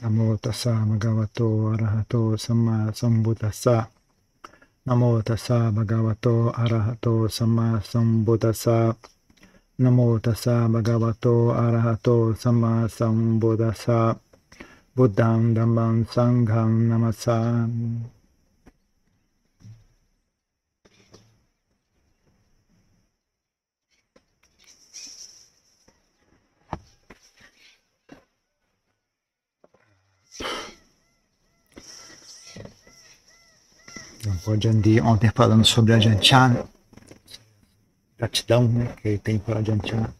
นะโมตัสสะมะกะวะโตอะระหะโตสัมมาสัมพุทธัสสะนะโมตัสสะมะกะวะโตอะระหะโตสัมมาสัมพุทธัสสะนะโมตัสสะมะกะวะโตอะระหะโตสัมมาสัมพุทธัสสะบุตังดัมมังสังฆังนามัสสา namassami. O Jandi ontem falando sobre a Janchana, gratidão né, que ele tem para a Janchana.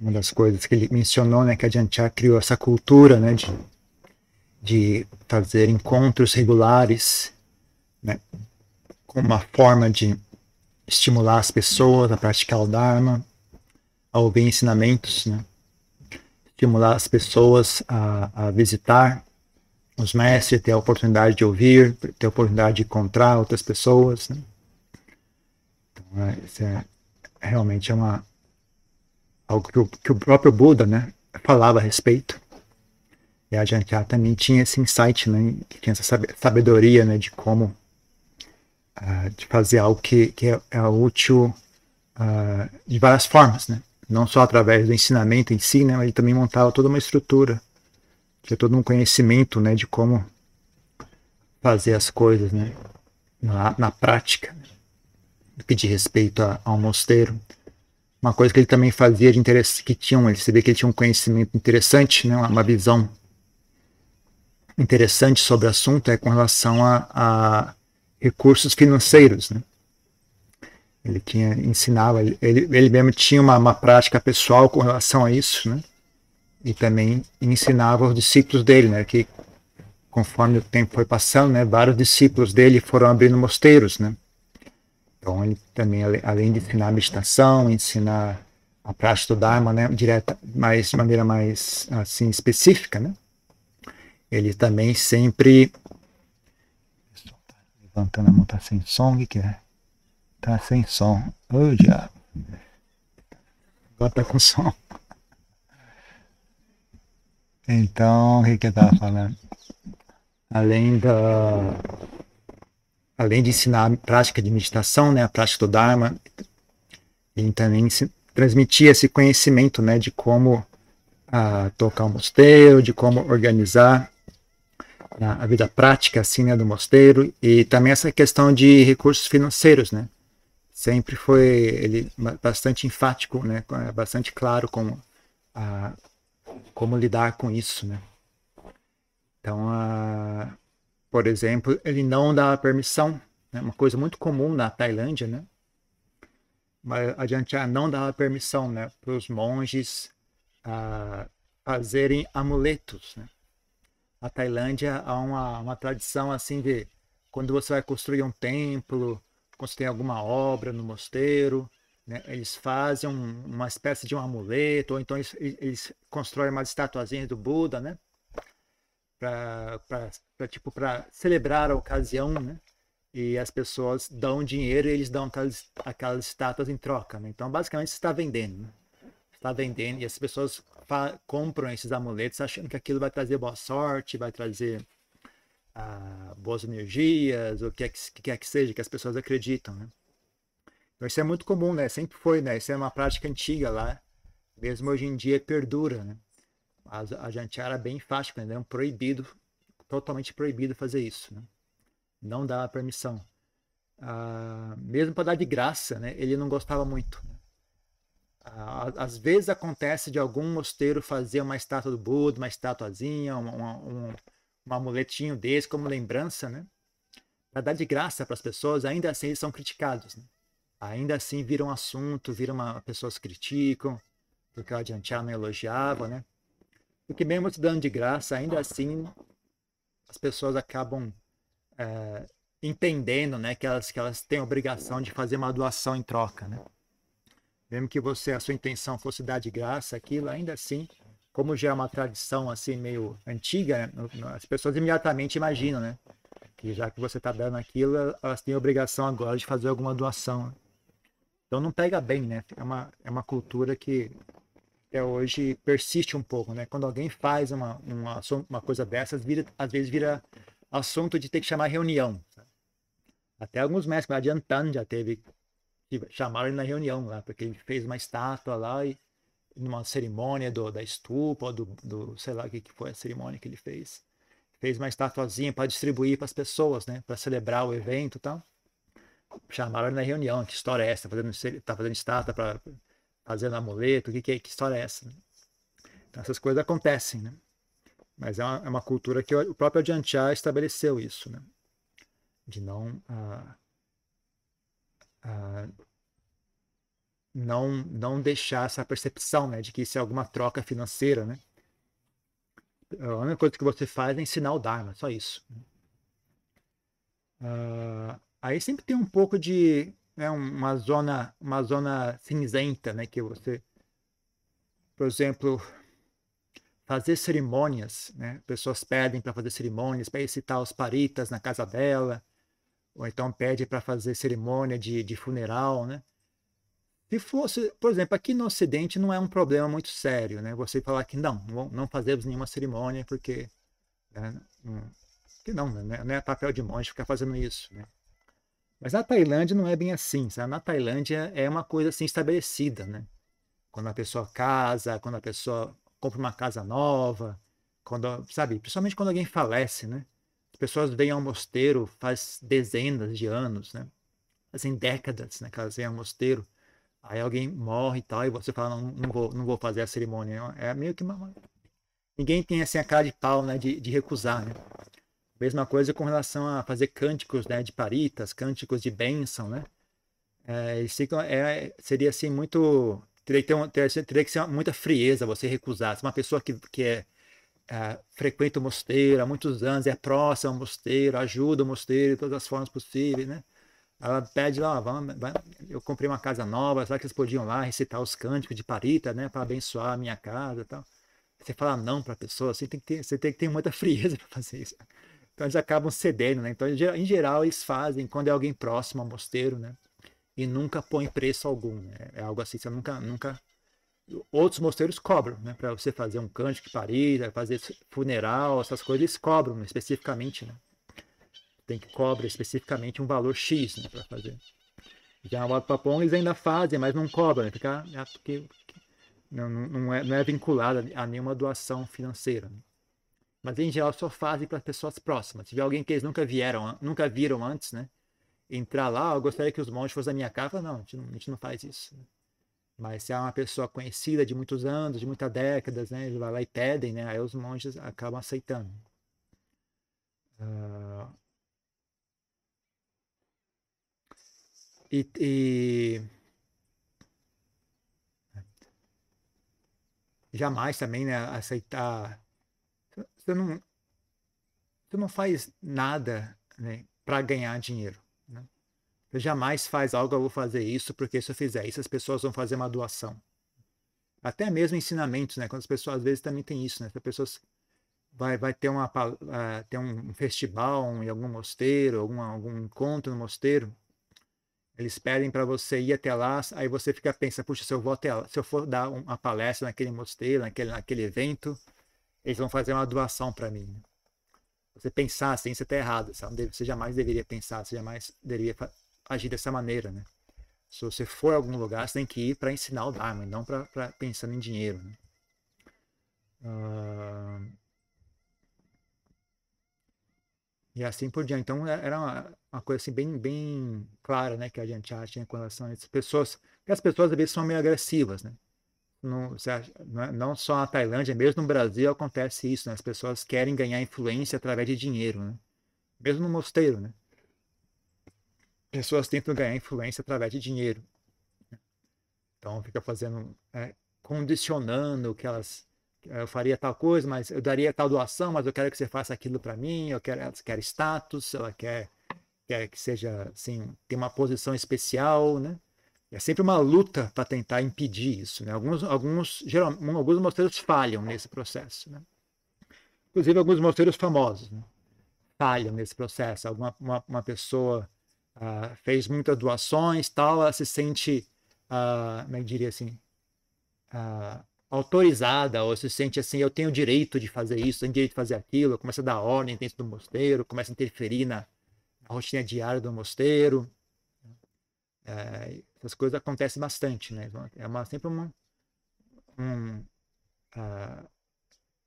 Uma das coisas que ele mencionou, né, que a Janchana criou essa cultura né, de, de fazer encontros regulares, né, como uma forma de estimular as pessoas a praticar o Dharma, a ouvir ensinamentos, né, estimular as pessoas a, a visitar os mestres, ter a oportunidade de ouvir, ter a oportunidade de encontrar outras pessoas. Né? Então, é, isso é realmente é uma, algo que o, que o próprio Buda né, falava a respeito. E a Jantia também tinha esse insight, né, tinha essa sabedoria né, de como uh, de fazer algo que, que é, é útil uh, de várias formas, né? não só através do ensinamento em si, né, mas ele também montava toda uma estrutura tinha todo um conhecimento né, de como fazer as coisas né, na, na prática, do que diz respeito a, ao mosteiro. Uma coisa que ele também fazia de interesse, que tinha, ele sabia que ele tinha um conhecimento interessante, né, uma visão interessante sobre o assunto é com relação a, a recursos financeiros. Né? Ele tinha, ensinava, ele, ele mesmo tinha uma, uma prática pessoal com relação a isso, né? E também ensinava os discípulos dele, né, que conforme o tempo foi passando, né, vários discípulos dele foram abrindo mosteiros, né. Então ele também, além de ensinar meditação, ensinar a prática do Dharma, né, direta, mais de maneira mais assim específica, né. Ele também sempre levantando a mão tá sem som, o que é? Tá sem som. Ô, oh, diabo. Agora tá com som. Então, o que, que eu estava falando? Além da. Além de ensinar a prática de meditação, né, a prática do Dharma, ele também transmitia esse conhecimento né, de como ah, tocar um mosteiro, de como organizar a vida prática assim, né, do mosteiro e também essa questão de recursos financeiros, né? Sempre foi ele bastante enfático, né, bastante claro com a, como lidar com isso, né? Então, a, por exemplo, ele não dá permissão, né? uma coisa muito comum na Tailândia, né? Mas a Jantia não dava permissão, né, para os monges a fazerem amuletos, né? Na Tailândia há uma, uma tradição assim de quando você vai construir um templo, quando tem alguma obra no mosteiro, né? Eles fazem um, uma espécie de um amuleto, ou então eles, eles constroem umas estatuazinhas do Buda, né? Para tipo, celebrar a ocasião, né? E as pessoas dão dinheiro e eles dão aquelas, aquelas estátuas em troca, né? Então, basicamente, você está vendendo, né? Está vendendo e as pessoas compram esses amuletos achando que aquilo vai trazer boa sorte, vai trazer ah, boas energias, o que, é que, que quer que seja, que as pessoas acreditam, né? Então, isso é muito comum, né? Sempre foi, né? Isso é uma prática antiga lá. Mesmo hoje em dia perdura, né? A, a jantiara é bem enfática, né? É um proibido, totalmente proibido fazer isso, né? Não dá permissão. Ah, mesmo para dar de graça, né? Ele não gostava muito. Né? Ah, às vezes acontece de algum mosteiro fazer uma estátua do Buda, uma estatuazinha, um, um, um amuletinho desse como lembrança, né? Para dar de graça para as pessoas, ainda assim eles são criticados, né? Ainda assim vira um assunto, vira uma pessoas criticam, porque o Adiantiar não elogiava, né? Porque mesmo te dando de graça, ainda assim as pessoas acabam é, entendendo, né, que elas que elas têm a obrigação de fazer uma doação em troca, né? Mesmo que você a sua intenção fosse dar de graça aquilo, ainda assim, como já é uma tradição assim meio antiga, né, as pessoas imediatamente imaginam, né? Que já que você está dando aquilo, elas têm obrigação agora de fazer alguma doação. Né? Então não pega bem, né? É uma, é uma cultura que até hoje persiste um pouco, né? Quando alguém faz uma, uma, uma coisa dessas, vira, às vezes vira assunto de ter que chamar reunião. Sabe? Até alguns mestres, adiantando, já teve chamaram ele na reunião lá, porque ele fez uma estátua lá e numa cerimônia do, da estupa, do, do sei lá o que, que foi a cerimônia que ele fez. Fez uma estatuazinha para distribuir para as pessoas, né? Para celebrar o evento e tal. Chamaram ele na reunião. Que história é essa? Tá fazendo, tá fazendo estátua para fazendo amuleto? Que, que, que história é essa? Então, essas coisas acontecem, né? Mas é uma, é uma cultura que o próprio Adianchá estabeleceu isso, né? De não. Ah, ah, não não deixar essa percepção né, de que isso é alguma troca financeira, né? A única coisa que você faz é ensinar o Dharma, só isso. Uh, aí sempre tem um pouco de né, uma zona uma zona cinzenta, né, que você, por exemplo, fazer cerimônias, né? Pessoas pedem para fazer cerimônias, para recitar os paritas na casa dela, ou então pede para fazer cerimônia de, de funeral, né? Se fosse, por exemplo, aqui no Ocidente não é um problema muito sério, né? Você falar que não, não fazemos nenhuma cerimônia porque, né? que não, né? não é papel de monge ficar fazendo isso, né? Mas na Tailândia não é bem assim, sabe? Na Tailândia é uma coisa assim estabelecida, né? Quando a pessoa casa, quando a pessoa compra uma casa nova, quando, sabe? Principalmente quando alguém falece, né? As pessoas vêm ao mosteiro faz dezenas de anos, né? Fazem décadas, né? Que elas vêm ao mosteiro Aí alguém morre e tal, e você fala, não, não, vou, não vou fazer a cerimônia. É meio que uma... Ninguém tem assim a cara de pau, né, de, de recusar, né? Mesma coisa com relação a fazer cânticos, né, de paritas, cânticos de bênção, né? É, é, seria assim muito... Teria que, ter, um, teria, teria que ser muita frieza você recusar. Se uma pessoa que, que é, é, frequenta o mosteiro há muitos anos, é próxima ao mosteiro, ajuda o mosteiro de todas as formas possíveis, né? Ela pede lá, vamos, eu comprei uma casa nova, será que eles podiam lá recitar os cânticos de Parita, né, para abençoar a minha casa e tal. Você fala não para a pessoa, você tem que ter, você tem que ter muita frieza para fazer isso. Então eles acabam cedendo, né? Então em geral eles fazem quando é alguém próximo ao mosteiro, né? E nunca põe preço algum, né? É algo assim, você nunca, nunca outros mosteiros cobram, né? Para você fazer um cântico de Parita, fazer funeral, essas coisas eles cobram especificamente, né? tem que cobrar especificamente um valor X né, para fazer. Já o Papão eles ainda fazem, mas não cobram, né, porque, é porque não, não, é, não é vinculado a nenhuma doação financeira. Né. Mas em geral só fazem para pessoas próximas. Se tiver alguém que eles nunca vieram, nunca viram antes, né? Entrar lá, eu gostaria que os monges fossem da minha casa, não, a gente não, a gente não faz isso. Né. Mas se é uma pessoa conhecida de muitos anos, de muitas décadas, né? Eles vão lá e pedem, né? Aí os monges acabam aceitando. Uh, E, e, jamais também né, aceitar. Você não, você não faz nada né, para ganhar dinheiro. Né? Você jamais faz algo, eu vou fazer isso, porque se eu fizer isso, as pessoas vão fazer uma doação. Até mesmo ensinamentos, né? Quando as pessoas às vezes também tem isso, né? As pessoas vai, vai ter, uma, uh, ter um festival em algum mosteiro, algum, algum encontro no mosteiro, eles pedem para você ir até lá, aí você fica pensando, puxa, se eu vou até lá, se eu for dar uma palestra naquele mosteiro, naquele, naquele evento, eles vão fazer uma doação para mim. Você pensar assim, você está errado. Sabe? Você jamais deveria pensar, você jamais deveria agir dessa maneira, né? Se você for a algum lugar, você tem que ir para ensinar o Dharma, não para pensando em dinheiro. Né? Uh... E assim por diante. Então é, era uma, uma coisa assim bem, bem clara, né, que a gente tinha com relação a essas pessoas. Porque as pessoas às vezes são meio agressivas, né? Não, é, não só na Tailândia, mesmo no Brasil acontece isso, né? As pessoas querem ganhar influência através de dinheiro, né? Mesmo no mosteiro, né? Pessoas tentam ganhar influência através de dinheiro. Então fica fazendo, é, condicionando que elas eu faria tal coisa, mas eu daria tal doação, mas eu quero que você faça aquilo para mim, eu quero, ela quer status, ela quer, quer que seja, assim, tem uma posição especial, né? É sempre uma luta para tentar impedir isso, né? Alguns, alguns, geralmente, alguns mosteiros falham nesse processo, né? Inclusive alguns mosteiros famosos, né? falham nesse processo. Alguma uma, uma pessoa uh, fez muitas doações, tal, ela se sente, uh, como é que diria assim, uh, autorizada, ou se sente assim, eu tenho direito de fazer isso, tenho direito de fazer aquilo, começa a dar ordem dentro do mosteiro, começa a interferir na, na rotina diária do mosteiro. É, essas coisas acontecem bastante, né? É uma, sempre uma, um, uh,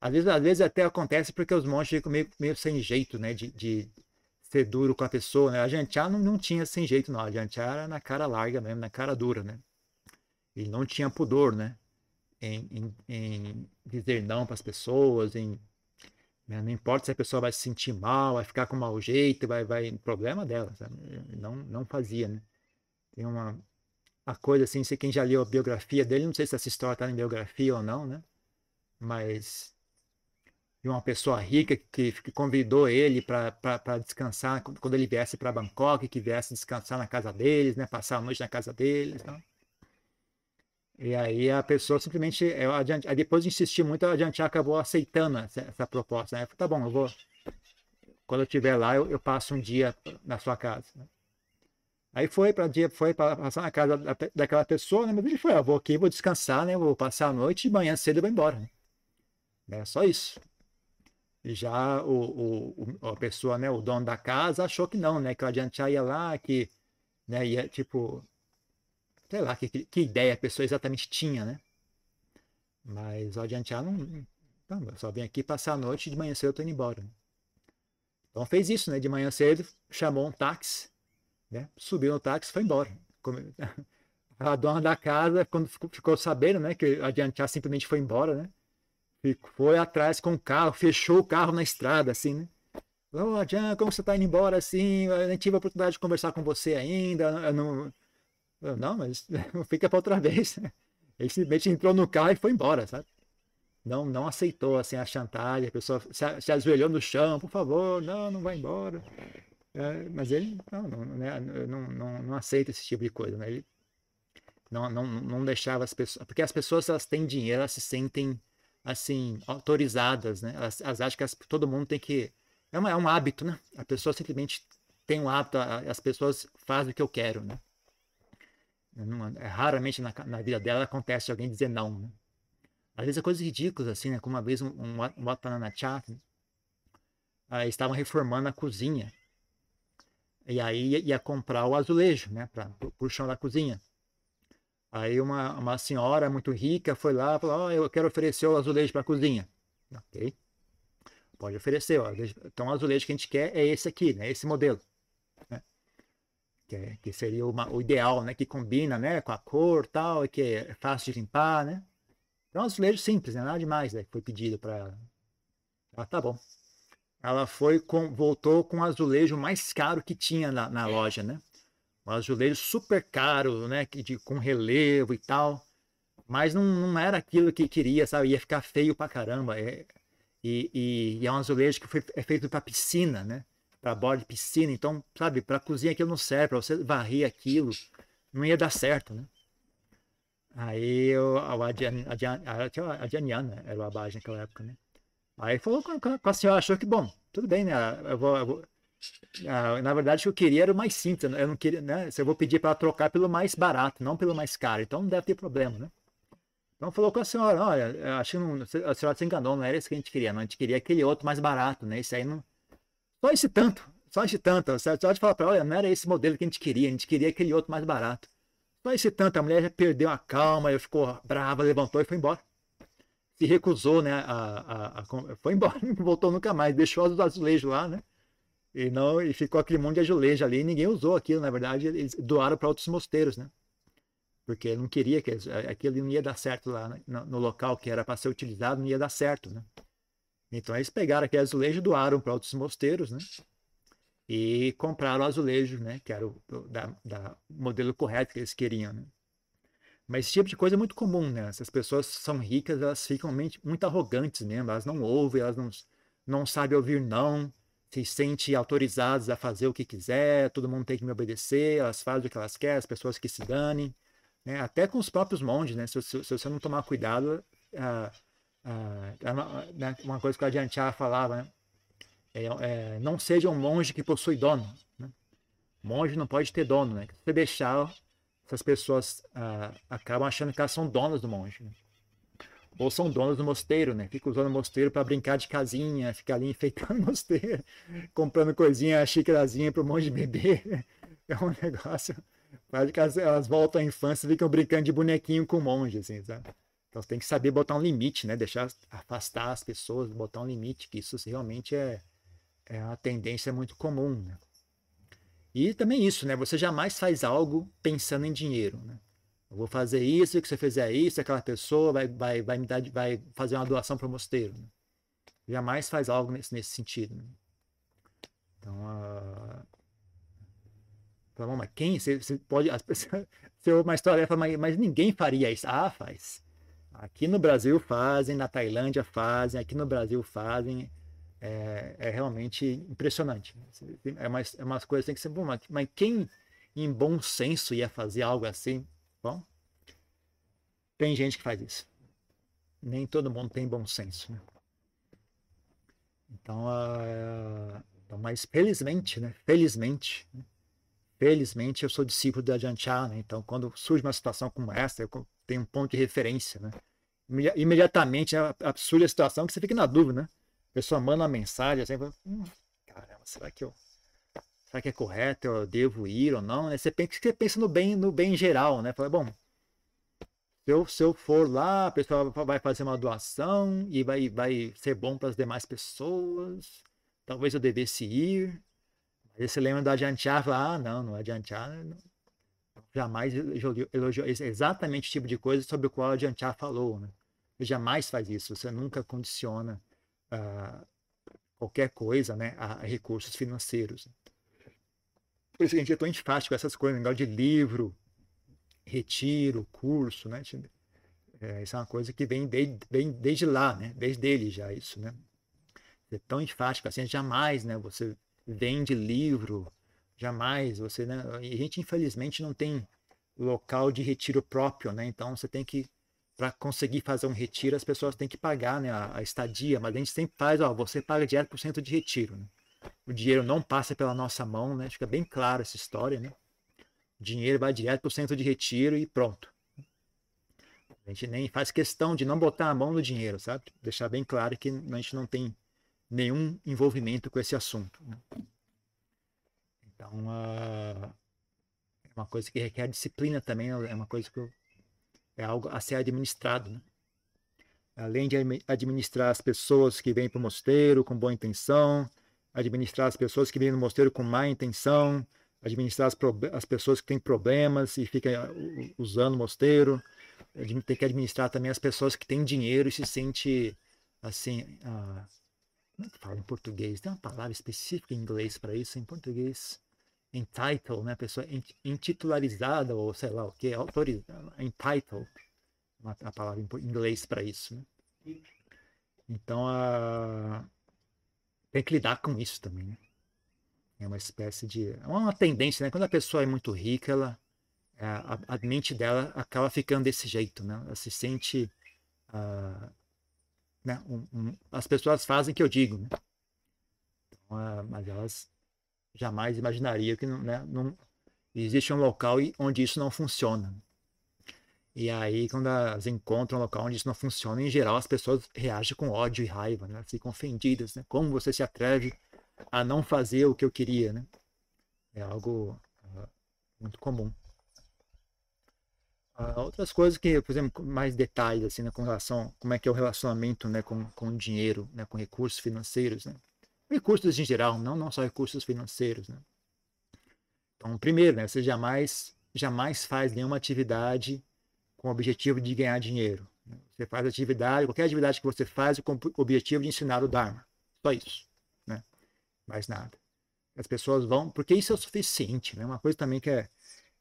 às vezes, às vezes até acontece porque os monges ficam meio, meio sem jeito, né? De, de ser duro com a pessoa, né? A Jantiá não, não tinha sem jeito, não. A Jantiá era na cara larga mesmo, na cara dura, né? Ele não tinha pudor, né? Em, em, em dizer não para as pessoas, em né? não importa se a pessoa vai se sentir mal, vai ficar com mau jeito, vai, vai, problema dela, sabe? Não, não fazia, né? Tem uma a coisa assim, sei quem já leu a biografia dele, não sei se essa história está em biografia ou não, né? Mas de uma pessoa rica que, que convidou ele para descansar quando ele viesse para Bangkok, que viesse descansar na casa deles, né? Passar a noite na casa deles, então. E aí a pessoa simplesmente, eu adiante, depois de insistir muito, a gente acabou aceitando essa, essa proposta. Né? Falei, tá bom, eu vou. Quando eu estiver lá, eu, eu, passo um dia na sua casa. Né? Aí foi para dia, foi para passar na casa da, daquela pessoa, né? Mas ele foi, ah, vou aqui, vou descansar, né? Vou passar a noite e manhã cedo eu vou embora. Né? É só isso. E já o, o, a pessoa, né, o dono da casa achou que não, né? Que o adiante ia lá, que né, ia tipo, sei lá, que, que ideia a pessoa exatamente tinha, né? Mas o adiante não, não, eu só vim aqui passar a noite e de manhã cedo eu tô indo embora. Né? Então fez isso, né? De manhã cedo, chamou um táxi né? Subiu no táxi e foi embora. A dona da casa, quando ficou sabendo né, que Adiantar simplesmente foi embora, né? Foi atrás com o carro, fechou o carro na estrada, assim, né? Ô, oh, como você está indo embora assim? Eu nem tive a oportunidade de conversar com você ainda. Eu não, eu, não mas fica para outra vez. Ele simplesmente entrou no carro e foi embora, sabe? Não, não aceitou assim a chantagem, a pessoa se, se ajoelhou no chão, por favor, não, não vai embora. É, mas ele não, não, né, não, não, não, aceita esse tipo de coisa, né? Ele não, não, não deixava as pessoas... Porque as pessoas, elas têm dinheiro, elas se sentem, assim, autorizadas, né? Elas, elas acham que as, todo mundo tem que... É, uma, é um hábito, né? A pessoa simplesmente tem um hábito, as pessoas fazem o que eu quero, né? É, raramente na, na vida dela acontece alguém dizer não, né? Às vezes é coisas ridículas, assim, né? Como uma vez um, um, um Watanana Chat, né? estavam reformando a cozinha e aí ia comprar o azulejo, né, para o chão da cozinha. Aí uma, uma senhora muito rica foi lá e falou: oh, Eu quero oferecer o azulejo para a cozinha. Ok. Pode oferecer. Ó. Então, o azulejo que a gente quer é esse aqui, né? esse modelo. Né? Que, é, que, seria uma, o ideal, né? que combina né? com a cor tal, e que é fácil de limpar. Né? Então, azulejo simples, né? nada demais né? que foi pedido para. Ah, tá bom ela foi com, voltou com o azulejo mais caro que tinha na, na loja, né? Um azulejo super caro, né? De, com relevo e tal. Mas não, não era aquilo que queria, sabe? Ia ficar feio pra caramba. É, e, e, e, é um azulejo que foi, é feito para piscina, né? Para borda de piscina. Então, sabe, para cozinha aquilo não serve. Para você varrer aquilo, não ia dar certo, né? Aí eu, a, a, a, a Janiana era o abade naquela época, né? Aí falou com, com a senhora, achou que, bom, tudo bem, né? Eu vou, eu vou... Ah, na verdade, o que eu queria era o mais simples. Eu não queria, né? Eu vou pedir para trocar pelo mais barato, não pelo mais caro. Então não deve ter problema, né? Então falou com a senhora, olha, acho que não, a senhora se enganou, não era esse que a gente queria, não. A gente queria aquele outro mais barato, né? Esse aí não. Só esse tanto, só esse tanto. Senhora pode falar para olha, não era esse modelo que a gente queria, a gente queria aquele outro mais barato. Só esse tanto, a mulher já perdeu a calma, ficou brava, levantou e foi embora se recusou, né? A, a, a, foi embora, não voltou nunca mais, deixou os azulejos lá, né? E, não, e ficou aquele monte de azulejo ali, e ninguém usou aquilo, na verdade, eles doaram para outros mosteiros, né? Porque não queria que aquilo não ia dar certo lá né? no, no, local que era para ser utilizado, não ia dar certo, né? Então eles pegaram aquele azulejo doaram para outros mosteiros, né? E compraram o azulejo, né? Que era o da, da modelo correto que eles queriam, né? Mas esse tipo de coisa é muito comum, né? Essas pessoas são ricas, elas ficam muito arrogantes mesmo, elas não ouvem, elas não, não sabem ouvir não, se sentem autorizadas a fazer o que quiser, todo mundo tem que me obedecer, elas fazem o que elas querem, as pessoas que se danem, né? Até com os próprios monges, né? Se, se, se você não tomar cuidado, ah, ah, né? uma coisa que o Adiantiá falava, né? É, é, não seja um monge que possui dono. Né? Monge não pode ter dono, né? Se você deixar essas pessoas ah, acabam achando que elas são donas do monge. Né? Ou são donos do mosteiro, né? Fica usando o mosteiro para brincar de casinha, fica ali enfeitando o mosteiro, comprando coisinha, xícarazinha para monte de bebê. É um negócio. Quase que elas, elas voltam à infância e ficam brincando de bonequinho com monge, assim, sabe? Então você tem que saber botar um limite, né? Deixar afastar as pessoas, botar um limite, que isso realmente é, é uma tendência muito comum, né? E também isso, né? Você jamais faz algo pensando em dinheiro, né? Eu vou fazer isso, que você fizer isso, aquela pessoa vai, vai, vai me dar, vai fazer uma doação para o mosteiro. Né? Jamais faz algo nesse, nesse sentido. Né? Então, uh... então, mas quem? Você, você pode. As pessoas, você ouve uma história fala, mas, mas ninguém faria isso. Ah, faz. Aqui no Brasil fazem, na Tailândia fazem, aqui no Brasil fazem. É, é realmente impressionante. É umas, é umas coisas que tem que ser bom, mas, quem em bom senso ia fazer algo assim? Bom, tem gente que faz isso. Nem todo mundo tem bom senso. Né? Então, uh, mas felizmente, né? Felizmente, né? felizmente eu sou discípulo da Janchar, né? Então, quando surge uma situação como essa, eu tenho um ponto de referência, né? Imediatamente né, surge a situação que você fica na dúvida, né? A pessoa manda uma mensagem assim, hum, caramba, será que eu será que é correto, eu devo ir ou não? Você, pensa, você pensa no bem, no bem geral, né? Fala, bom, se eu, se eu for lá, a pessoa vai fazer uma doação e vai, vai ser bom para as demais pessoas, talvez eu devesse ir. Aí você lembra do adiantear, fala, ah, não, não adiantear, não. jamais elogiou exatamente o tipo de coisa sobre o qual o adiantear falou, né? Você jamais faz isso, você nunca condiciona uh, qualquer coisa né, a recursos financeiros. Por isso que a gente é tão enfático com essas coisas, negócio de livro, retiro, curso, né? É, isso é uma coisa que vem desde, vem desde lá, né? Desde ele já isso, né? É tão enfático assim, jamais, né? Você vende livro, jamais você, né? E a gente infelizmente não tem local de retiro próprio, né? Então você tem que para conseguir fazer um retiro, as pessoas têm que pagar né, a, a, estadia, mas a gente sempre faz, ó, você paga direto por cento de retiro. Né? o dinheiro não passa pela nossa mão, né? Fica bem claro essa história, né? O dinheiro vai direto para o centro de retiro e pronto. A gente nem faz questão de não botar a mão no dinheiro, sabe? Deixar bem claro que a gente não tem nenhum envolvimento com esse assunto. Né? Então, uh, é uma coisa que requer disciplina também, é uma coisa que é algo a ser administrado, né? Além de administrar as pessoas que vêm para o mosteiro com boa intenção, administrar as pessoas que vêm no mosteiro com má intenção, administrar as, as pessoas que têm problemas e ficam uh, usando o mosteiro. Tem que administrar também as pessoas que têm dinheiro e se sente assim. Uh, como é que fala em português? Tem uma palavra específica em inglês para isso, em português. Entitled, né? Pessoa intitularizada, ou sei lá o que, autorizada. Entitled, uma, a palavra em inglês para isso. Né? Então, a. Tem que lidar com isso também, né? É uma espécie de. É uma tendência, né? Quando a pessoa é muito rica, ela, é, a, a mente dela acaba ficando desse jeito, né? Ela se sente. Uh, né? Um, um, as pessoas fazem o que eu digo, né? Então, uh, mas elas jamais imaginariam que né? não existe um local onde isso não funciona. E aí, quando elas encontram um local onde isso não funciona, em geral as pessoas reagem com ódio e raiva, né? ficam ofendidas. Né? Como você se atreve a não fazer o que eu queria? Né? É algo uh, muito comum. Uh, outras coisas que, por exemplo, mais detalhes assim, né, com relação como é que é o relacionamento né, com, com dinheiro, né, com recursos financeiros. Né? Recursos em geral, não, não só recursos financeiros. Né? Então, primeiro, né, você jamais, jamais faz nenhuma atividade com o objetivo de ganhar dinheiro. Você faz atividade, qualquer atividade que você faz com o objetivo de ensinar o Dharma. Só isso. Né? Mais nada. As pessoas vão, porque isso é o suficiente. Né? Uma coisa também que é,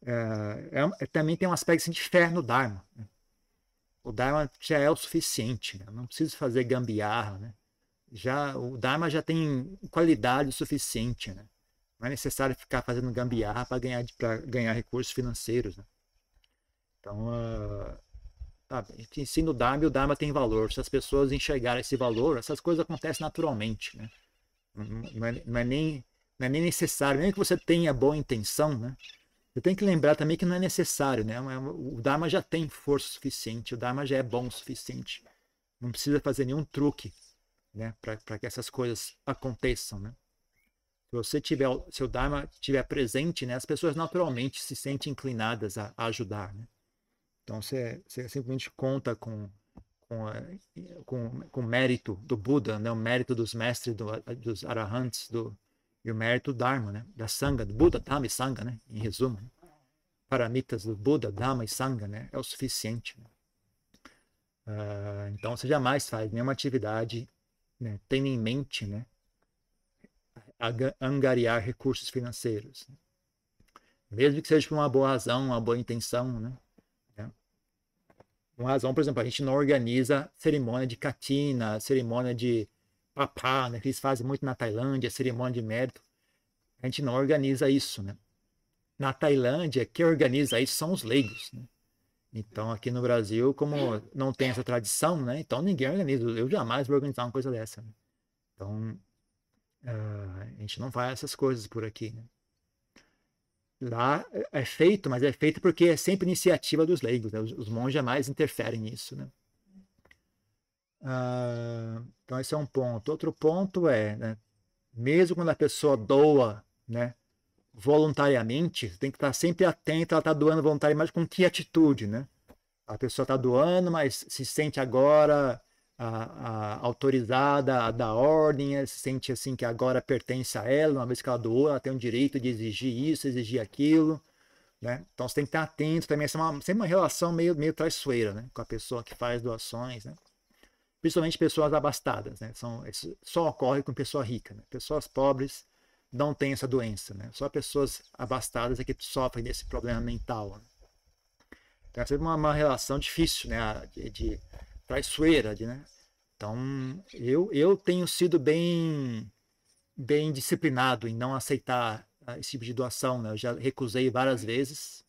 é, é, é também tem um aspecto assim, de fé no Dharma. Né? O Dharma já é o suficiente. Né? Não precisa fazer gambiarra. Né? Já, o Dharma já tem qualidade suficiente. Né? Não é necessário ficar fazendo gambiarra para ganhar, ganhar recursos financeiros. Né? Então, uh, sabe, ensina o Dharma e o Dharma tem valor. Se as pessoas enxergarem esse valor, essas coisas acontecem naturalmente. Né? Não, é, não, é, nem, não é nem necessário, nem que você tenha boa intenção, né? Você tem que lembrar também que não é necessário, né? O Dharma já tem força suficiente, o Dharma já é bom o suficiente. Não precisa fazer nenhum truque, né? Para que essas coisas aconteçam, né? Se você tiver, seu Dharma estiver presente, né? As pessoas naturalmente se sentem inclinadas a, a ajudar, né? Então você, você simplesmente conta com com, com, com o mérito do Buda, né? o mérito dos mestres, do, dos arahants, do, e o mérito do Dharma, né? da Sangha, do Buda, Dhamma e Sangha, né? em resumo. Né? Paramitas do Buda, Dhamma e Sangha né? é o suficiente. Né? Uh, então você jamais faz nenhuma atividade né? tendo em mente né? angariar recursos financeiros. Né? Mesmo que seja por uma boa razão, uma boa intenção, né? Com razão, por exemplo, a gente não organiza cerimônia de katina, cerimônia de papá, né, que eles fazem muito na Tailândia, cerimônia de mérito. A gente não organiza isso, né? Na Tailândia, quem organiza isso são os leigos, né? Então, aqui no Brasil, como não tem essa tradição, né? Então, ninguém organiza. Eu jamais vou organizar uma coisa dessa. Né? Então, uh, a gente não faz essas coisas por aqui, né? Lá é feito, mas é feito porque é sempre iniciativa dos leigos. Né? Os, os, monges jamais interferem nisso. Né? Ah, então, esse é um ponto. Outro ponto é, né, mesmo quando a pessoa doa né, voluntariamente, tem que estar sempre atento, ela está doando voluntariamente, com que atitude? Né? A pessoa está doando, mas se sente agora a, a, autorizada a dar ordem, se sente assim que agora pertence a ela, uma vez que ela doou, ela tem o direito de exigir isso, exigir aquilo. Né? Então você tem que estar atento também, é uma, sempre uma relação meio, meio traiçoeira né? com a pessoa que faz doações. Né? Principalmente pessoas abastadas. Né? São, isso só ocorre com pessoa rica. Né? Pessoas pobres não têm essa doença. Né? Só pessoas abastadas é que sofrem desse problema mental. Né? Então é sempre uma, uma relação difícil né? de, de traiçoeira, de, né? Então, eu, eu tenho sido bem, bem disciplinado em não aceitar ah, esse tipo de doação, né? Eu já recusei várias vezes,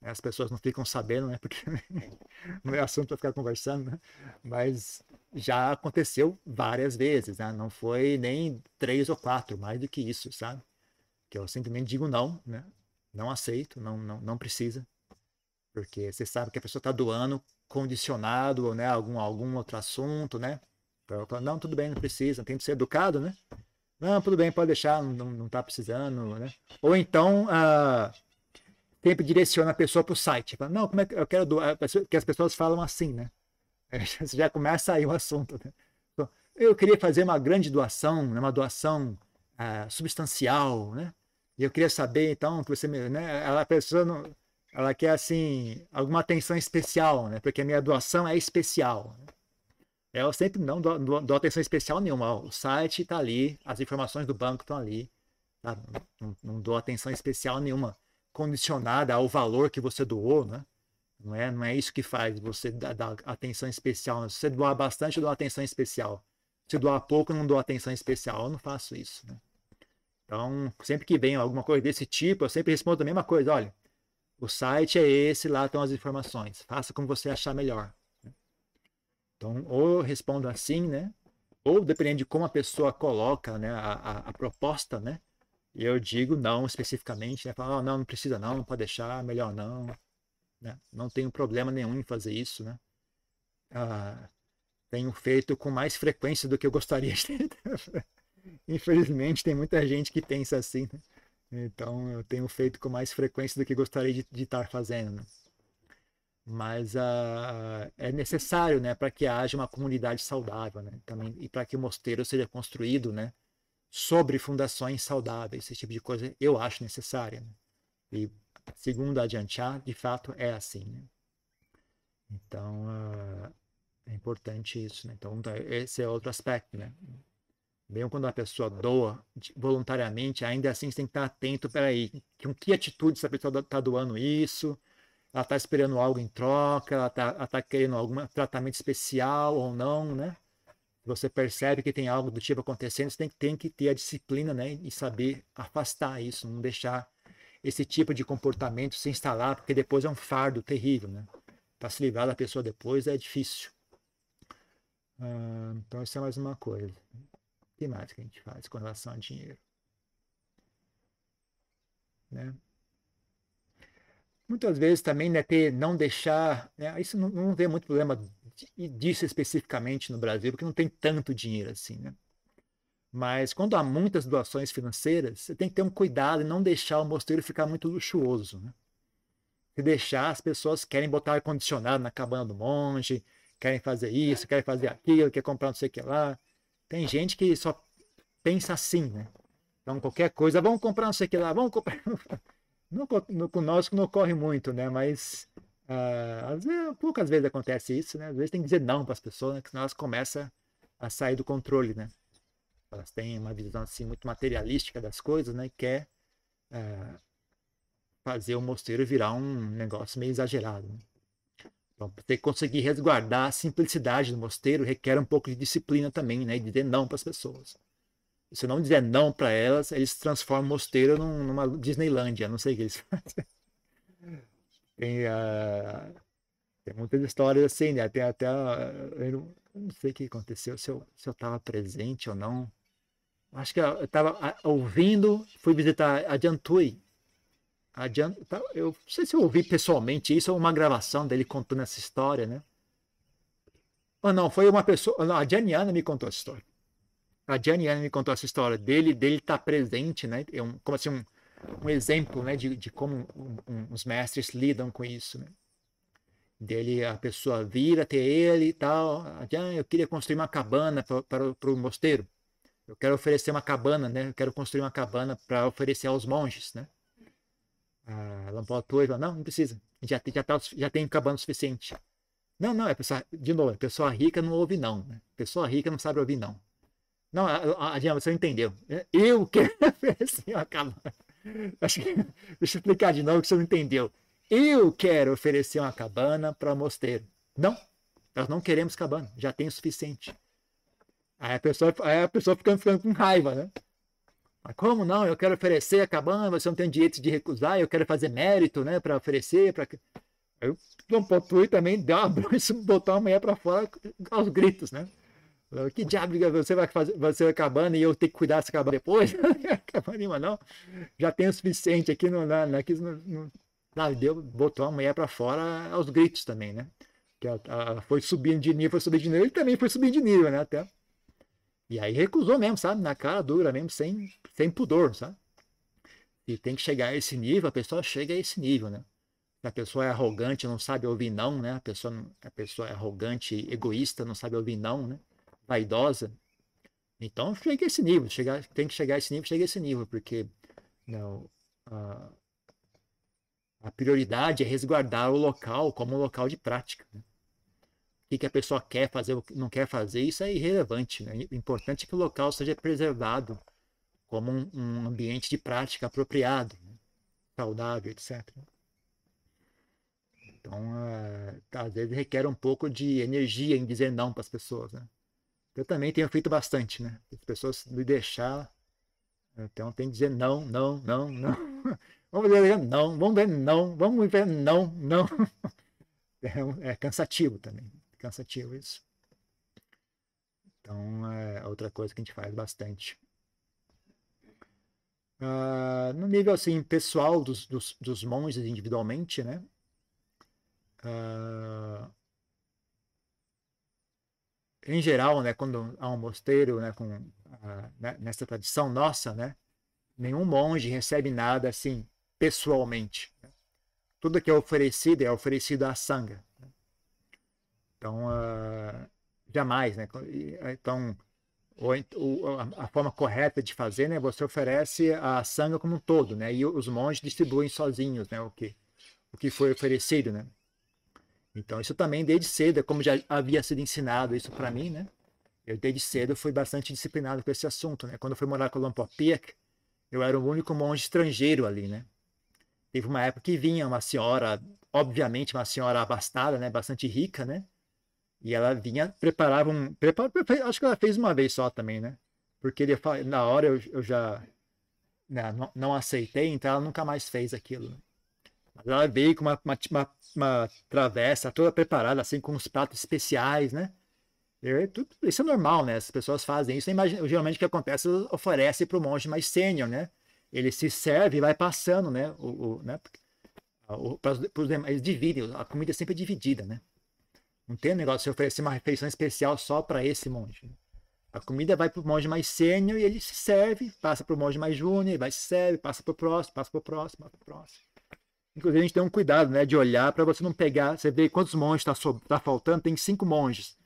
né? as pessoas não ficam sabendo, né? Porque não é assunto para ficar conversando, né? Mas já aconteceu várias vezes, né? Não foi nem três ou quatro, mais do que isso, sabe? Que eu simplesmente digo não, né? Não aceito, não, não, não precisa. Porque você sabe que a pessoa está doando condicionado, né, algum, algum outro assunto, né? Então, falo, não, tudo bem, não precisa, tem que ser educado, né? Não, tudo bem, pode deixar, não, não tá precisando, né? Ou então, uh, sempre direciona a pessoa para o site. Fala, não, como é que eu quero doar? Que as pessoas falam assim, né? Você já começa aí o assunto. Né? Então, eu queria fazer uma grande doação, né? uma doação uh, substancial, né? E eu queria saber, então, que você, né? A pessoa não, ela quer assim alguma atenção especial, né? Porque a minha doação é especial. Né? Eu sempre não dou, dou, dou, atenção especial nenhuma. O site está ali, as informações do banco estão ali. Tá? Não, não, dou atenção especial nenhuma, condicionada ao valor que você doou, né? Não é, não é isso que faz você dar, dar atenção especial. Se você doar bastante, eu dou atenção especial. Se doar pouco, eu não dou atenção especial. Eu não faço isso. Né? Então, sempre que vem alguma coisa desse tipo, eu sempre respondo a mesma coisa. Olha, o site é esse, lá estão as informações. Faça como você achar melhor. Né? Então, ou eu respondo assim, né? Ou dependendo de como a pessoa coloca né, a, a, a proposta, né? Eu digo não especificamente, né? Falo, oh, não, não precisa não, não pode deixar, melhor não. Né? Não tenho problema nenhum em fazer isso, né? Ah, tenho feito com mais frequência do que eu gostaria de ter. Infelizmente, tem muita gente que pensa assim, né? Então eu tenho feito com mais frequência do que gostaria de, de estar fazendo. Né? Mas uh, é necessário né, para que haja uma comunidade saudável né? Também, e para que o mosteiro seja construído né, sobre fundações saudáveis. Esse tipo de coisa eu acho necessária. Né? E segundo a Janchá, de fato é assim. Né? Então uh, é importante isso. Né? Então esse é outro aspecto. Né? Mesmo quando a pessoa doa voluntariamente, ainda assim você tem que estar atento, peraí, com que atitude essa pessoa está doando isso? Ela está esperando algo em troca? Ela está tá querendo algum tratamento especial ou não, né? Você percebe que tem algo do tipo acontecendo, você tem, tem que ter a disciplina, né? E saber afastar isso, não deixar esse tipo de comportamento se instalar, porque depois é um fardo terrível, né? Para se livrar da pessoa depois é difícil. Ah, então, isso é mais uma coisa que mais que a gente faz com relação a dinheiro? Né? muitas vezes também né, ter, não deixar, né, isso não, não tem muito problema disso especificamente no Brasil, porque não tem tanto dinheiro assim, né? Mas quando há muitas doações financeiras, você tem que ter um cuidado e não deixar o mosteiro ficar muito luxuoso, né? Se deixar, as pessoas querem botar ar-condicionado na cabana do monge, querem fazer isso, querem fazer aquilo, quer comprar não sei o que lá. Tem gente que só pensa assim, né? Então, qualquer coisa, vamos comprar não sei o que lá, vamos comprar. No, no, conosco não ocorre muito, né? Mas uh, às vezes, poucas vezes acontece isso, né? Às vezes tem que dizer não para as pessoas, né? Que senão elas começam a sair do controle, né? Elas têm uma visão assim muito materialística das coisas, né? E quer uh, fazer o mosteiro virar um negócio meio exagerado. Né? Então, ter que conseguir resguardar a simplicidade do mosteiro requer um pouco de disciplina também, né? E dizer não para as pessoas. Se não dizer não para elas, eles transformam o mosteiro numa Disneylândia, não sei o que eles fazem. Tem, uh, tem muitas histórias assim, né? Tem até. Uh, eu não sei o que aconteceu, se eu estava presente ou não. Acho que eu estava ouvindo, fui visitar a Jantui. A Jan, eu não sei se eu ouvi pessoalmente isso ou uma gravação dele contando essa história, né? Ou não, foi uma pessoa. Não, a Janiana me contou essa história a Janiane me contou essa história dele, dele estar tá presente, né? É um, como assim, um, um exemplo, né? De, de como um, os mestres lidam com isso, né? Dele, a pessoa vira até ele e tal. Ah, eu queria construir uma cabana para o mosteiro. Eu quero oferecer uma cabana, né? Eu quero construir uma cabana para oferecer aos monges, né? A Lampotua falou, não, não precisa. Já, já, tá, já tem cabana suficiente. Não, não, é pessoa, de novo, pessoa rica não ouve não. Né? Pessoa rica não sabe ouvir não. Não, a, a, você não entendeu. Eu quero oferecer uma cabana. Acho que, deixa eu explicar de novo que você não entendeu. Eu quero oferecer uma cabana para o mosteiro. Não, nós não queremos cabana, já tem o suficiente. Aí a pessoa, aí a pessoa fica ficando com raiva, né? Mas como não? Eu quero oferecer a cabana, você não tem direito de recusar, eu quero fazer mérito, né, para oferecer, para Eu não Potui também deu uma botou a mulher para fora aos gritos, né? Que diabo você vai fazer, você vai e eu tenho que cuidar dessa cabana depois? cabana nenhuma, não. Já tem o suficiente aqui no, na, aqui no, no, não, deu, botou a mulher para fora aos gritos também, né? Que ela, ela, foi subindo de nível, foi subindo de nível, ele também foi subindo de nível, né? Até. E aí recusou mesmo, sabe? Na cara dura mesmo, sem, sem pudor, sabe? E tem que chegar a esse nível, a pessoa chega a esse nível, né? A pessoa é arrogante, não sabe ouvir não, né? A pessoa, a pessoa é arrogante, egoísta, não sabe ouvir não, né? vaidosa. Então chega a esse nível, chegar, tem que chegar a esse nível, chega a esse nível, porque não, a, a prioridade é resguardar o local como um local de prática. Né? O que, a pessoa quer fazer, ou não quer fazer, isso é irrelevante. Né? O importante é que o local seja preservado como um, um ambiente de prática apropriado, né? saudável, etc. Então, uh, às vezes requer um pouco de energia em dizer não para as pessoas, né? Eu também tenho feito bastante, né? As pessoas me deixar. Então tem que dizer não, não, não, não. Vamos ver não, vamos ver não, vamos ver não, não. É, é cansativo também. Cansativo isso. Então é outra coisa que a gente faz bastante. Uh, no nível assim pessoal dos, dos, dos monges individualmente, né? Uh, em geral, né, quando há um mosteiro, né, com, né, nessa tradição nossa, né, nenhum monge recebe nada assim pessoalmente. Tudo que é oferecido é oferecido à sanga. Então, uh, jamais, né? Então, o, a, forma correta de fazer, né, você oferece a sanga como um todo, né, e os monges distribuem sozinhos, né, o que o que foi oferecido, né. Então, isso também desde cedo, como já havia sido ensinado isso para mim, né? Eu desde cedo fui bastante disciplinado com esse assunto, né? Quando eu fui morar com o Lampopiak, eu era o único monge estrangeiro ali, né? Teve uma época que vinha uma senhora, obviamente uma senhora abastada, né? Bastante rica, né? E ela vinha, preparava um... Prepara, acho que ela fez uma vez só também, né? Porque ele, na hora eu, eu já né, não, não aceitei, então ela nunca mais fez aquilo. Mas ela veio com uma, uma, uma, uma, travessa toda preparada, assim, com os pratos especiais, né? E, tudo, isso é normal, né? As pessoas fazem isso. Imagina, geralmente o que acontece, oferece para o monge mais sênior, né? Ele se serve e vai passando, né? O, o né? Eles dividem, a comida é sempre dividida, né? Não tem um negócio de oferecer uma refeição especial só para esse monge. A comida vai para o monge mais sênior e ele se serve, passa para o monge mais júnior, vai se serve, passa para o próximo, passa para o próximo, passa para o próximo. Inclusive, a gente tem um cuidado né, de olhar para você não pegar. Você vê quantos monges está tá faltando, tem cinco monges.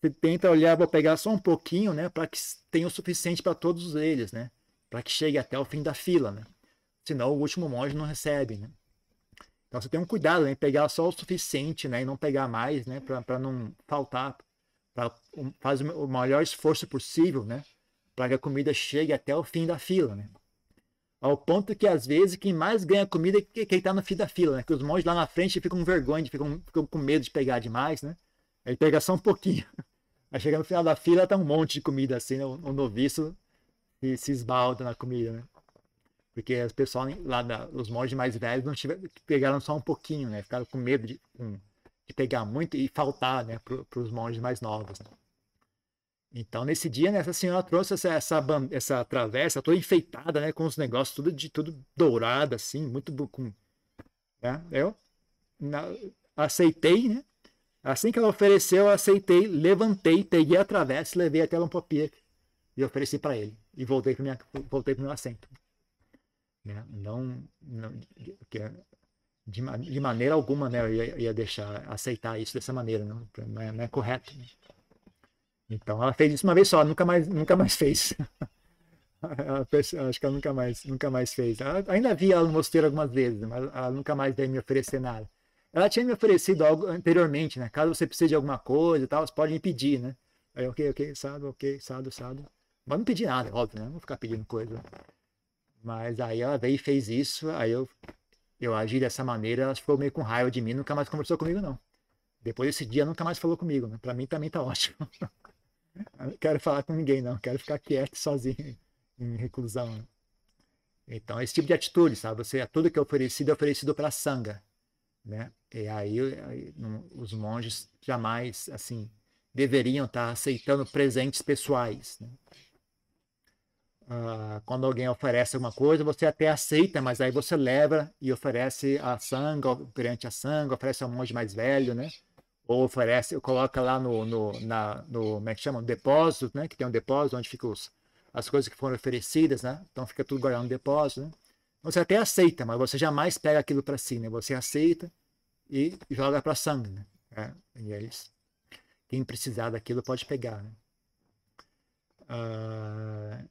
Você tenta olhar, vou pegar só um pouquinho, né, para que tenha o suficiente para todos eles, né, para que chegue até o fim da fila, né. Senão o último monge não recebe, né. Então você tem um cuidado em né, pegar só o suficiente, né, e não pegar mais, né, para não faltar, para fazer o maior esforço possível, né, para que a comida chegue até o fim da fila, né. Ao ponto que, às vezes, quem mais ganha comida é quem está no fim da fila, né? Que os monges lá na frente ficam com vergonha, ficam, ficam com medo de pegar demais, né? Aí pega só um pouquinho. Aí chega no final da fila, tá um monte de comida assim, né? o noviço se, se esbalda na comida, né? Porque as pessoas lá, da, os monges mais velhos, não tiveram, pegaram só um pouquinho, né? Ficaram com medo de, de pegar muito e faltar, né? Para os monges mais novos, né? Então, nesse dia, né, essa senhora trouxe essa, essa, essa travessa toda enfeitada, né, com os negócios tudo de tudo dourado, assim, muito com, né? Eu na, aceitei, né? Assim que ela ofereceu, eu aceitei, levantei, peguei a travessa, levei até Lampopia e ofereci para ele e voltei para para meu assento. Né? Não, não de, de, maneira alguma, né, eu ia, ia, deixar aceitar isso dessa maneira, não, não, é, não é correto. Então ela fez isso uma vez só, nunca mais, nunca mais fez. acho que ela nunca mais, nunca mais fez. Ela, ainda vi ela no mosteiro algumas vezes, mas ela nunca mais veio me oferecer nada. Ela tinha me oferecido algo anteriormente, né? Caso você precise de alguma coisa tal, você pode me pedir, né? Aí, ok, ok, sado, ok, sado, sado. Mas não pedi nada, óbvio, né? Não vou ficar pedindo coisa. Mas aí ela veio e fez isso, aí eu, eu agi dessa maneira, ela ficou meio com raiva de mim, nunca mais conversou comigo, não. Depois desse dia, nunca mais falou comigo, né? Pra mim também tá ótimo. não quero falar com ninguém, não. Quero ficar quieto, sozinho, em reclusão. Então, esse tipo de atitude, sabe? Você, tudo que é oferecido é oferecido para sanga, né? E aí, aí não, os monges jamais, assim, deveriam estar aceitando presentes pessoais, né? Uh, quando alguém oferece alguma coisa, você até aceita, mas aí você leva e oferece a sanga perante a sanga, oferece ao monge mais velho, né? ou oferece, coloca lá no, no, na, no como é que chama? depósito, né? Que tem um depósito onde ficam as coisas que foram oferecidas, né? Então fica tudo guardado no depósito, né? Você até aceita, mas você jamais pega aquilo para si, né? Você aceita e joga para sangue, né? É, e eles, quem precisar daquilo pode pegar, né? Uh,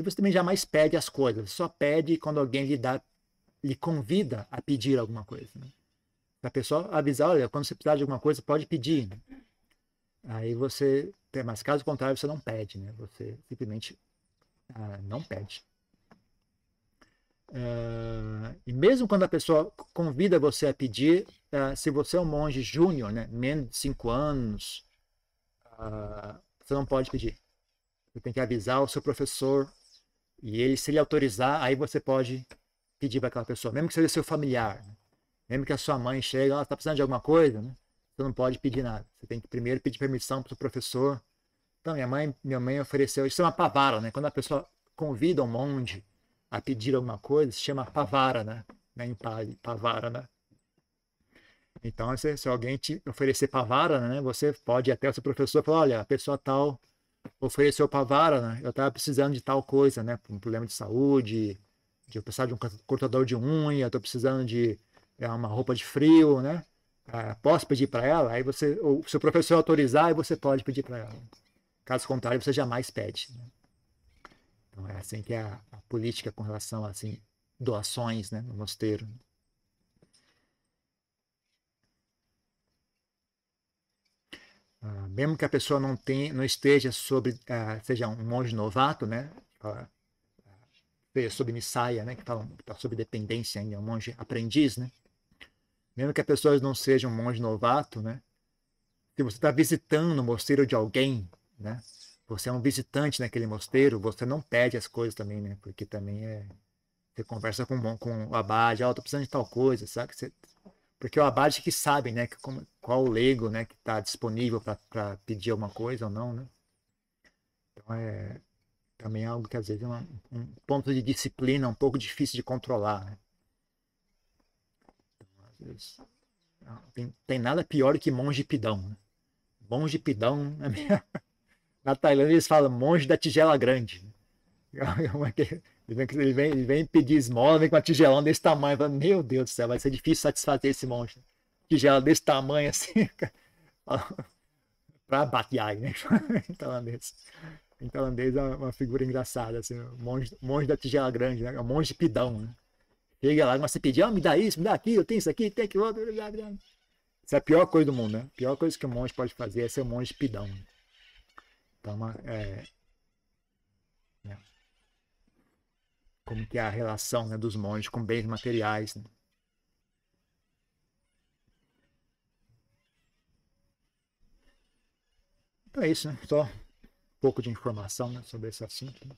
e você também jamais pede as coisas, só pede quando alguém lhe dá, lhe convida a pedir alguma coisa. Né? a pessoa avisar, olha, quando você precisar de alguma coisa, pode pedir. Né? Aí você, mas caso contrário, você não pede, né? Você simplesmente ah, não pede. Uh, e mesmo quando a pessoa convida você a pedir, uh, se você é um monge júnior, né, menos de 5 anos, uh, você não pode pedir. Você tem que avisar o seu professor e ele, se ele autorizar, aí você pode pedir para aquela pessoa, mesmo que seja seu familiar. Né? Mesmo que a sua mãe chegue, ela está precisando de alguma coisa, né? Você não pode pedir nada. Você tem que primeiro pedir permissão para o professor. Então, minha mãe, minha mãe ofereceu. Isso é uma pavara, né? Quando a pessoa convida um monge a pedir alguma coisa, se chama pavara, né? né? Em pali, pavara, né? Então, se, se, alguém te oferecer pavara, né? Você pode ir até o seu professor e falar: olha, a pessoa tal ofereceu pavara, né? Eu estava precisando de tal coisa, né? Um problema de saúde, de eu precisar de um cortador de unha, estou precisando de é uma roupa de frio, né? Ah, posso pedir para ela? Aí você, ou se o professor autorizar, aí você pode pedir para ela. Caso contrário, você jamais pede. Né? Então é assim que é a, a, política com relação a assim, doações né, no mosteiro. Ah, mesmo que a pessoa não, tenha, não esteja sobre, ah, seja um monge novato, né? Ah, sob missaia, né? Que fala tá sob dependência ainda, um monge aprendiz, né? mesmo que a pessoa não seja um monge novato, né? Se você está visitando o mosteiro de alguém, né? Você é um visitante naquele mosteiro, você não pede as coisas também, né? Porque também é. Você conversa com, com o abade, ó, oh, precisando de tal coisa, sabe? Você... Porque é o abade que sabe, né? Que, como, qual o leigo, né? Que está disponível para pedir alguma coisa ou não, né? Então é também é algo que às vezes é uma, um ponto de disciplina um pouco difícil de controlar, né? Tem, tem nada pior que monge pidão. Né? Monge pidão. Na Tailândia eles falam monge da tigela grande. Ele vem, ele vem, ele vem pedir esmola, vem com uma tigelão desse tamanho. Fala, Meu Deus do céu, vai ser difícil satisfazer esse monge. Tigela desse tamanho assim. pra Batiai, né? em tailandês. Em tailandês é uma figura engraçada, assim, monge, monge da tigela grande, né? Monge pidão, né? Chega lá, você pedir, oh, me dá isso, me dá aquilo, tem isso aqui, tem aquilo outro. Isso é a pior coisa do mundo, né? A pior coisa que um monge pode fazer é ser um monge pidão. Então, é, é, como que é a relação né, dos monges com bens materiais. Né? Então é isso, né? Só um pouco de informação né, sobre esse assunto. Né?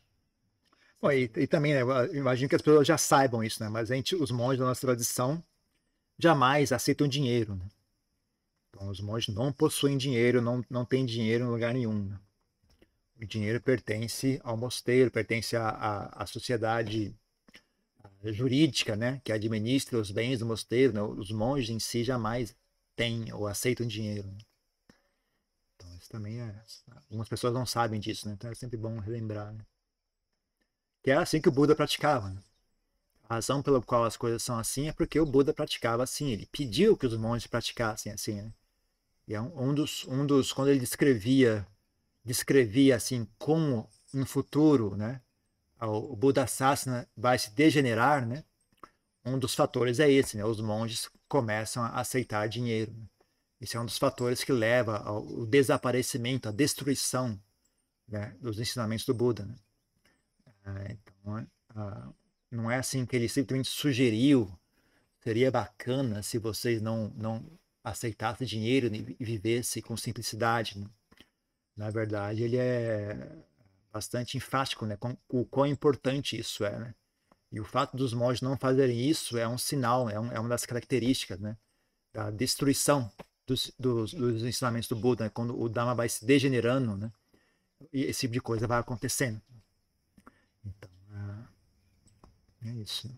Bom, e, e, também, né, imagino que as pessoas já saibam isso, né? Mas a gente, os monges da nossa tradição jamais aceitam dinheiro, né? Então, os monges não possuem dinheiro, não, não têm dinheiro em lugar nenhum. Né? O dinheiro pertence ao mosteiro, pertence à, à, à sociedade jurídica, né? Que administra os bens do mosteiro. Né? Os monges em si jamais têm ou aceitam dinheiro. Né? Então, isso também é. Algumas pessoas não sabem disso, né? Então é sempre bom relembrar. Né? Que é assim que o Buda praticava. Né? A razão pela qual as coisas são assim é porque o Buda praticava assim. Ele pediu que os monges praticassem assim. Né? E é um, um, dos, um dos. Quando ele descrevia, descrevia assim como no futuro, né? O Buda Sasana vai se degenerar, né? Um dos fatores é esse, né? Os monges começam a aceitar dinheiro. Né? Esse é um dos fatores que leva ao desaparecimento, à destruição né? dos ensinamentos do Buda. Né? Ah, então, ah, não é assim que ele simplesmente sugeriu. Seria bacana se vocês não, não aceitassem dinheiro e vivessem com simplicidade. Né? Na verdade, ele é bastante enfático, né? Com, o quão importante isso é, né? E o fato dos monges não fazerem isso é um sinal, é, um, é uma das características, né? Da destruição dos, dos, dos ensinamentos do Buda, né? quando o Dhamma vai se degenerando, né? E esse tipo de coisa vai acontecendo. Então, é, é isso.